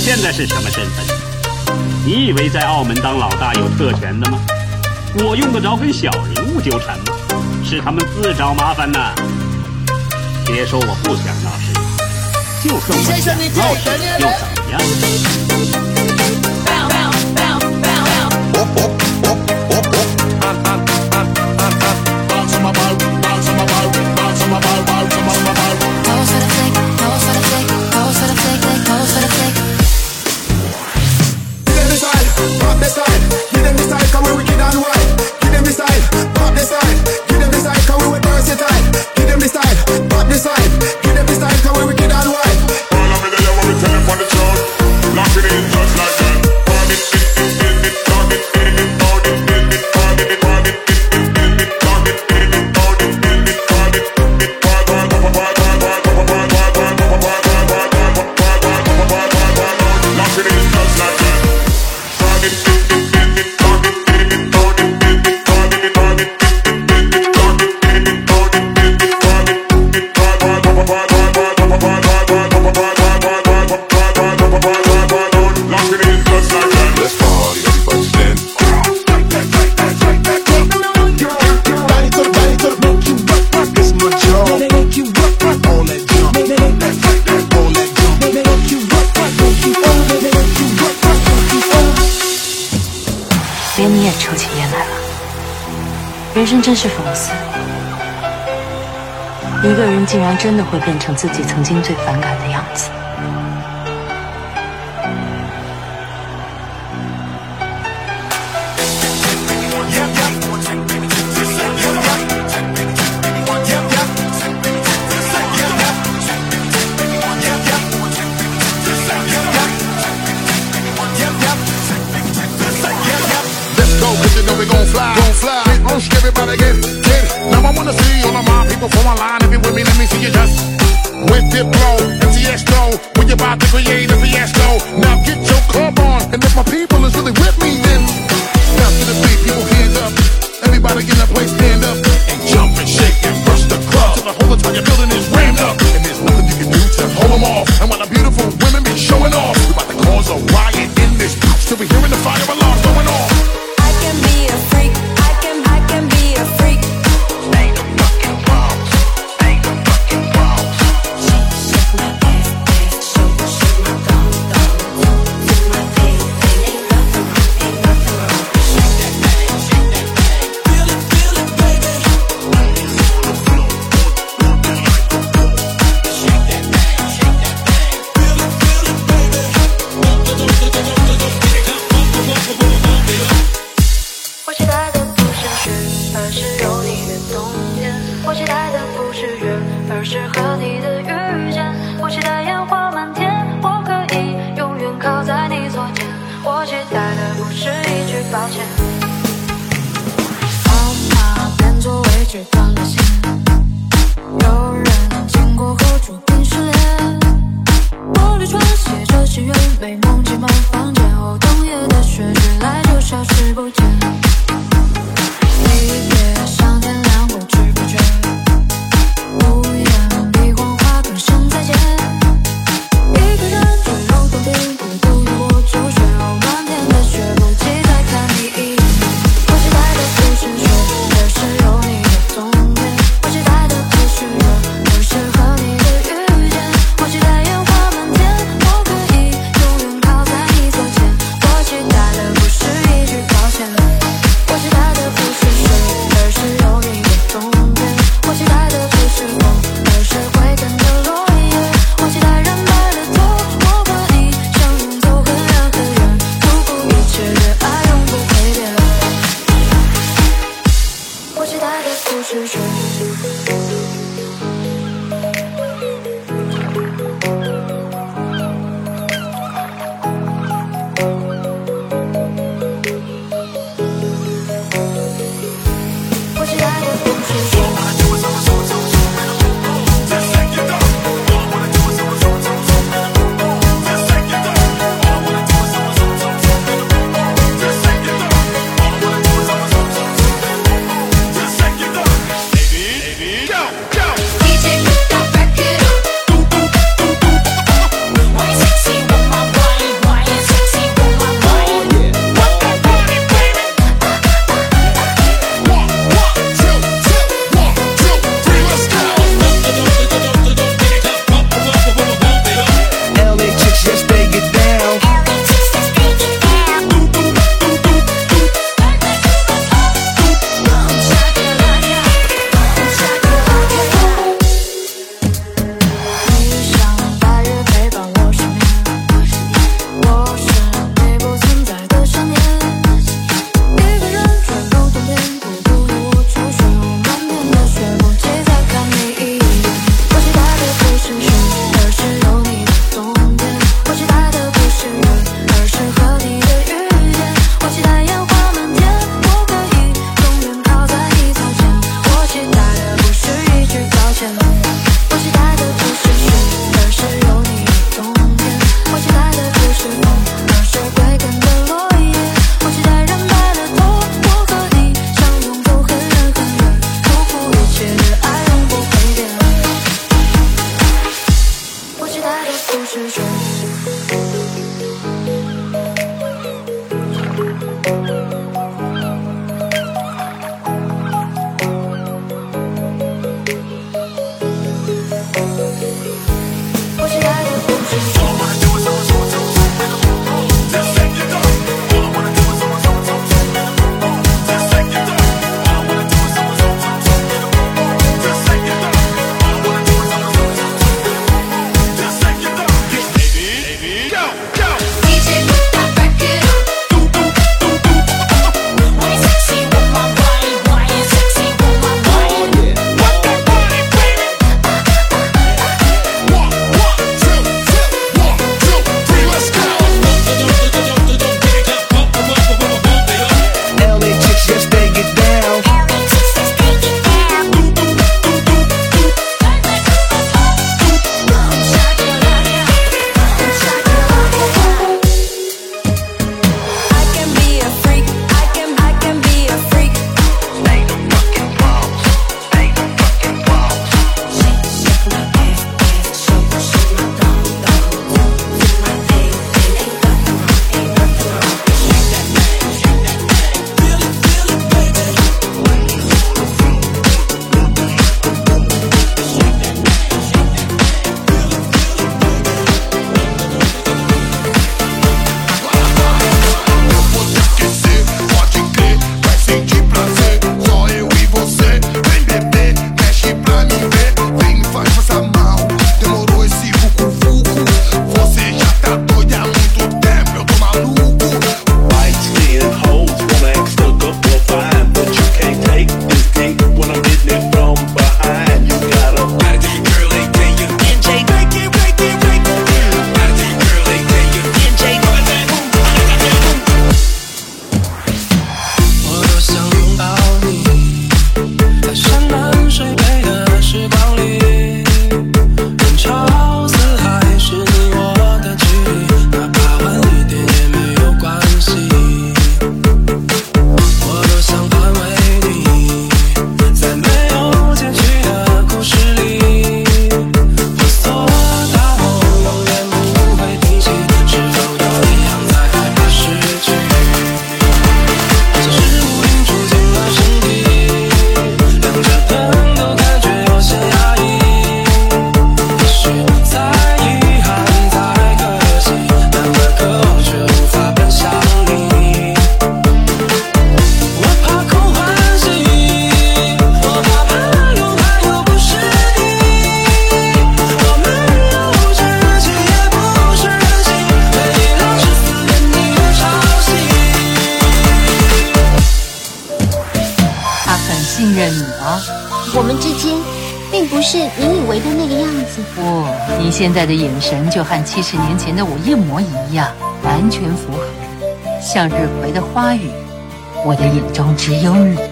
现在是什么身份？你以为在澳门当老大有特权的吗？我用得着跟小人物纠缠吗？是他们自找麻烦呐！别说我不想闹事，就算我想闹事又怎么样？连你也抽起烟来了，人生真是讽刺，一个人竟然真的会变成自己曾经最反感的样子。Roosh, everybody get, it. Now I wanna see all of my people from online. If you with me, let me see you just. With Diplo, MTS though. We about to create a fiasco. Now get 许愿被梦境梦方信任你吗我们之间并不是你以为的那个样子。不你现在的眼神就和七十年前的我一模一样完全符合。向日葵的花语我的眼中只有你。